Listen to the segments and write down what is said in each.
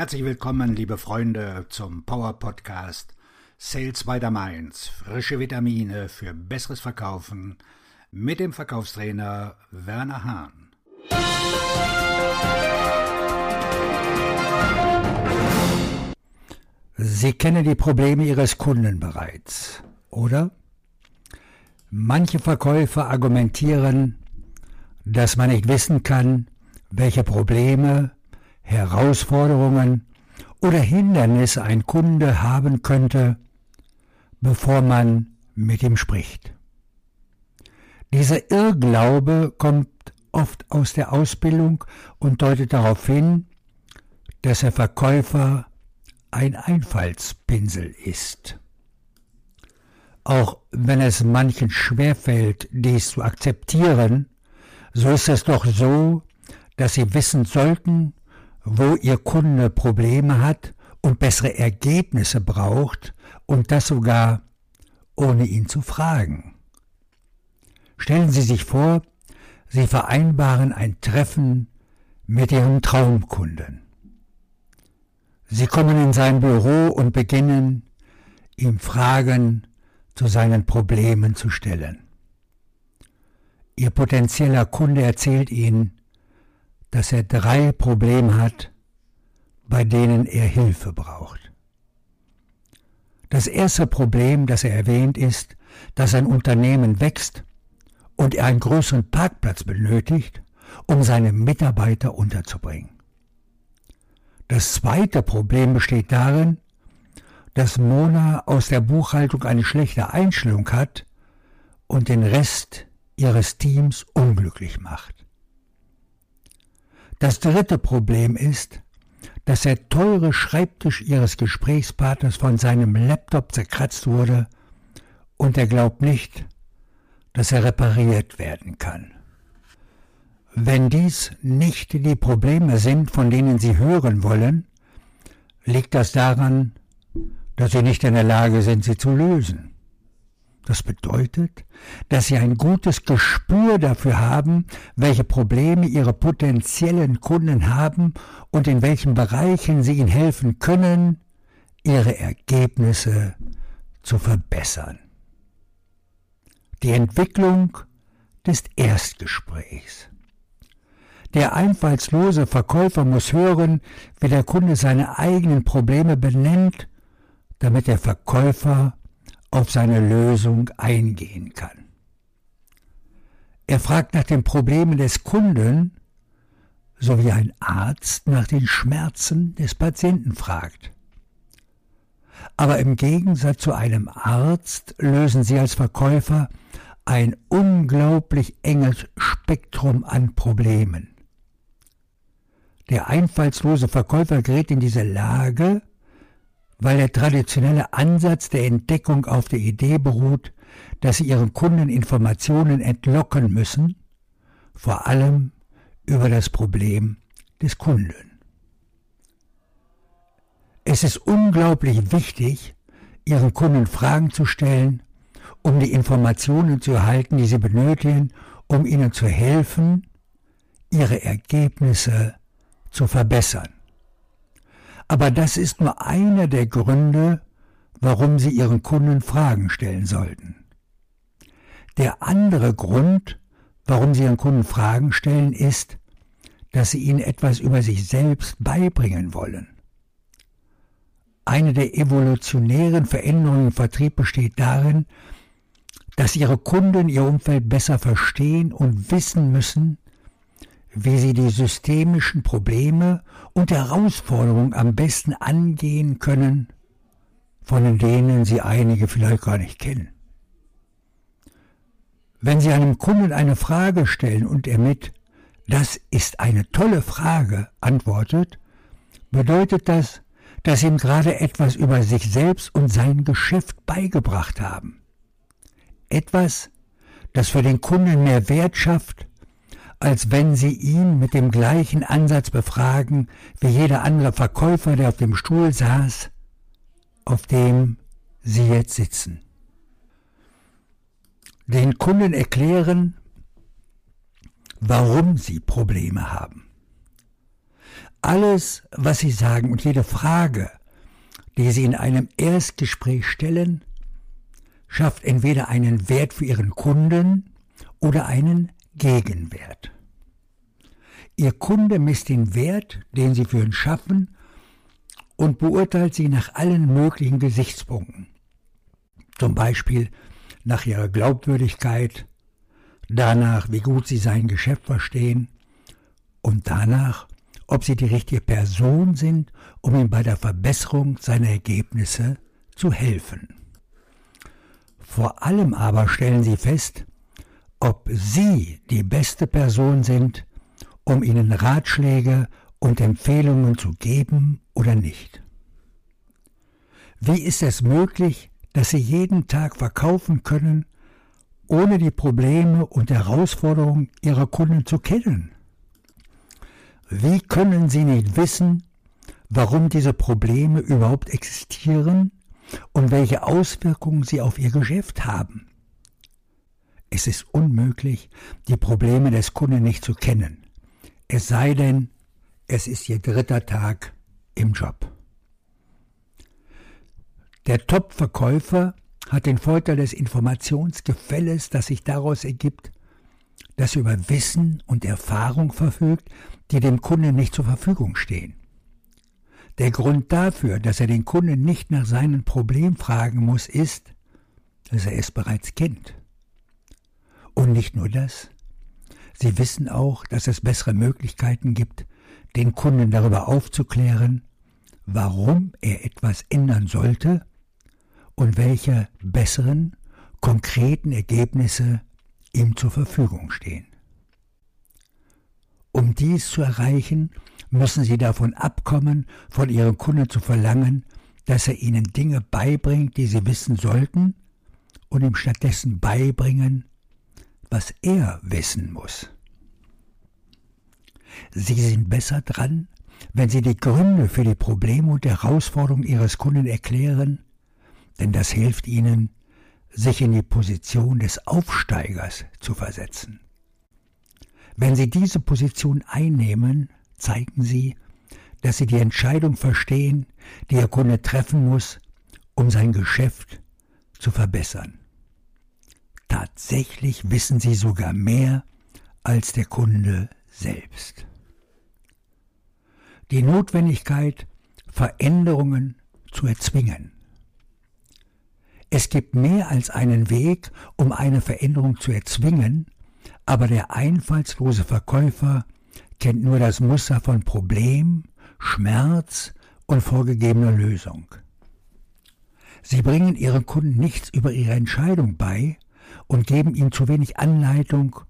Herzlich willkommen, liebe Freunde, zum Power Podcast Sales by the Mainz. Frische Vitamine für besseres Verkaufen mit dem Verkaufstrainer Werner Hahn. Sie kennen die Probleme Ihres Kunden bereits, oder? Manche Verkäufer argumentieren, dass man nicht wissen kann, welche Probleme, Herausforderungen oder Hindernisse ein Kunde haben könnte, bevor man mit ihm spricht. Dieser Irrglaube kommt oft aus der Ausbildung und deutet darauf hin, dass der Verkäufer ein Einfallspinsel ist. Auch wenn es manchen schwerfällt, dies zu akzeptieren, so ist es doch so, dass sie wissen sollten, wo ihr Kunde Probleme hat und bessere Ergebnisse braucht und das sogar ohne ihn zu fragen. Stellen Sie sich vor, Sie vereinbaren ein Treffen mit Ihrem Traumkunden. Sie kommen in sein Büro und beginnen, ihm Fragen zu seinen Problemen zu stellen. Ihr potenzieller Kunde erzählt Ihnen, dass er drei Probleme hat, bei denen er Hilfe braucht. Das erste Problem, das er erwähnt, ist, dass ein Unternehmen wächst und er einen größeren Parkplatz benötigt, um seine Mitarbeiter unterzubringen. Das zweite Problem besteht darin, dass Mona aus der Buchhaltung eine schlechte Einstellung hat und den Rest ihres Teams unglücklich macht. Das dritte Problem ist, dass der teure Schreibtisch ihres Gesprächspartners von seinem Laptop zerkratzt wurde und er glaubt nicht, dass er repariert werden kann. Wenn dies nicht die Probleme sind, von denen Sie hören wollen, liegt das daran, dass Sie nicht in der Lage sind, sie zu lösen. Das bedeutet, dass sie ein gutes Gespür dafür haben, welche Probleme ihre potenziellen Kunden haben und in welchen Bereichen sie ihnen helfen können, ihre Ergebnisse zu verbessern. Die Entwicklung des Erstgesprächs. Der einfallslose Verkäufer muss hören, wie der Kunde seine eigenen Probleme benennt, damit der Verkäufer auf seine Lösung eingehen kann. Er fragt nach den Problemen des Kunden, so wie ein Arzt nach den Schmerzen des Patienten fragt. Aber im Gegensatz zu einem Arzt lösen Sie als Verkäufer ein unglaublich enges Spektrum an Problemen. Der einfallslose Verkäufer gerät in diese Lage, weil der traditionelle Ansatz der Entdeckung auf der Idee beruht, dass sie ihren Kunden Informationen entlocken müssen, vor allem über das Problem des Kunden. Es ist unglaublich wichtig, Ihren Kunden Fragen zu stellen, um die Informationen zu erhalten, die sie benötigen, um ihnen zu helfen, ihre Ergebnisse zu verbessern. Aber das ist nur einer der Gründe, warum Sie Ihren Kunden Fragen stellen sollten. Der andere Grund, warum Sie Ihren Kunden Fragen stellen, ist, dass Sie ihnen etwas über sich selbst beibringen wollen. Eine der evolutionären Veränderungen im Vertrieb besteht darin, dass Ihre Kunden Ihr Umfeld besser verstehen und wissen müssen, wie sie die systemischen Probleme und Herausforderungen am besten angehen können, von denen sie einige vielleicht gar nicht kennen. Wenn Sie einem Kunden eine Frage stellen und er mit Das ist eine tolle Frage antwortet, bedeutet das, dass Sie ihm gerade etwas über sich selbst und sein Geschäft beigebracht haben. Etwas, das für den Kunden mehr Wert schafft als wenn sie ihn mit dem gleichen Ansatz befragen wie jeder andere Verkäufer, der auf dem Stuhl saß, auf dem sie jetzt sitzen. Den Kunden erklären, warum sie Probleme haben. Alles, was Sie sagen und jede Frage, die Sie in einem Erstgespräch stellen, schafft entweder einen Wert für Ihren Kunden oder einen Gegenwert. Ihr Kunde misst den Wert, den Sie für ihn schaffen, und beurteilt sie nach allen möglichen Gesichtspunkten. Zum Beispiel nach ihrer Glaubwürdigkeit, danach, wie gut sie sein Geschäft verstehen und danach, ob sie die richtige Person sind, um ihm bei der Verbesserung seiner Ergebnisse zu helfen. Vor allem aber stellen sie fest, ob sie die beste Person sind, um ihnen Ratschläge und Empfehlungen zu geben oder nicht. Wie ist es möglich, dass sie jeden Tag verkaufen können, ohne die Probleme und Herausforderungen ihrer Kunden zu kennen? Wie können sie nicht wissen, warum diese Probleme überhaupt existieren und welche Auswirkungen sie auf ihr Geschäft haben? Es ist unmöglich, die Probleme des Kunden nicht zu kennen, es sei denn, es ist ihr dritter Tag im Job. Der Top-Verkäufer hat den Vorteil des Informationsgefälles, das sich daraus ergibt, dass er über Wissen und Erfahrung verfügt, die dem Kunden nicht zur Verfügung stehen. Der Grund dafür, dass er den Kunden nicht nach seinem Problem fragen muss, ist, dass er es bereits kennt. Und nicht nur das. Sie wissen auch, dass es bessere Möglichkeiten gibt, den Kunden darüber aufzuklären, warum er etwas ändern sollte und welche besseren, konkreten Ergebnisse ihm zur Verfügung stehen. Um dies zu erreichen, müssen Sie davon abkommen, von Ihrem Kunden zu verlangen, dass er Ihnen Dinge beibringt, die Sie wissen sollten, und ihm stattdessen beibringen, was er wissen muss. Sie sind besser dran, wenn Sie die Gründe für die Probleme und Herausforderungen Ihres Kunden erklären, denn das hilft Ihnen, sich in die Position des Aufsteigers zu versetzen. Wenn Sie diese Position einnehmen, zeigen Sie, dass Sie die Entscheidung verstehen, die Ihr Kunde treffen muss, um sein Geschäft zu verbessern. Tatsächlich wissen Sie sogar mehr als der Kunde selbst. Die Notwendigkeit, Veränderungen zu erzwingen. Es gibt mehr als einen Weg, um eine Veränderung zu erzwingen, aber der einfallslose Verkäufer kennt nur das Muster von Problem, Schmerz und vorgegebener Lösung. Sie bringen ihren Kunden nichts über ihre Entscheidung bei und geben ihm zu wenig Anleitung,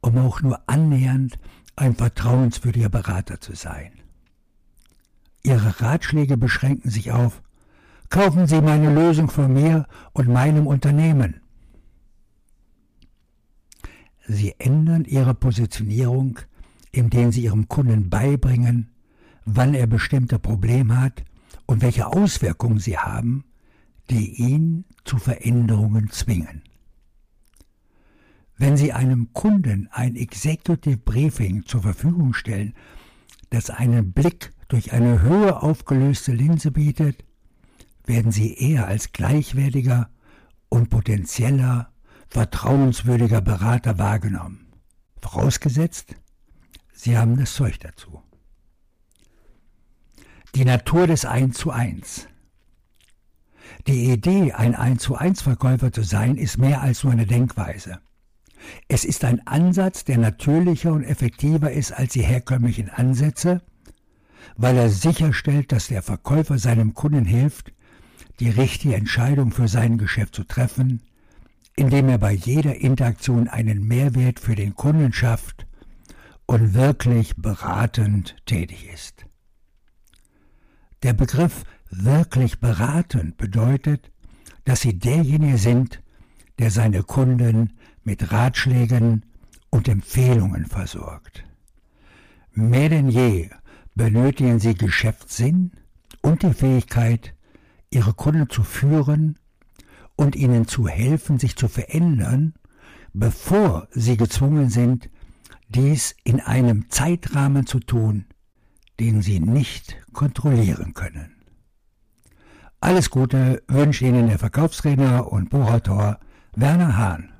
um auch nur annähernd ein vertrauenswürdiger Berater zu sein. Ihre Ratschläge beschränken sich auf Kaufen Sie meine Lösung von mir und meinem Unternehmen. Sie ändern Ihre Positionierung, indem Sie Ihrem Kunden beibringen, wann er bestimmte Probleme hat und welche Auswirkungen sie haben, die ihn zu Veränderungen zwingen. Wenn Sie einem Kunden ein Executive Briefing zur Verfügung stellen, das einen Blick durch eine höher aufgelöste Linse bietet, werden sie eher als gleichwertiger und potenzieller, vertrauenswürdiger Berater wahrgenommen. Vorausgesetzt, sie haben das Zeug dazu. Die Natur des 1 zu 1. Die Idee, ein 1 zu 1 Verkäufer zu sein, ist mehr als nur eine Denkweise. Es ist ein Ansatz, der natürlicher und effektiver ist als die herkömmlichen Ansätze, weil er sicherstellt, dass der Verkäufer seinem Kunden hilft, die richtige Entscheidung für sein Geschäft zu treffen, indem er bei jeder Interaktion einen Mehrwert für den Kunden schafft und wirklich beratend tätig ist. Der Begriff wirklich beratend bedeutet, dass Sie derjenige sind, der seine Kunden mit Ratschlägen und Empfehlungen versorgt. Mehr denn je benötigen Sie Geschäftssinn und die Fähigkeit, ihre Kunden zu führen und ihnen zu helfen, sich zu verändern, bevor sie gezwungen sind, dies in einem Zeitrahmen zu tun, den Sie nicht kontrollieren können. Alles Gute wünscht Ihnen der Verkaufstrainer und Buchautor Werner Hahn.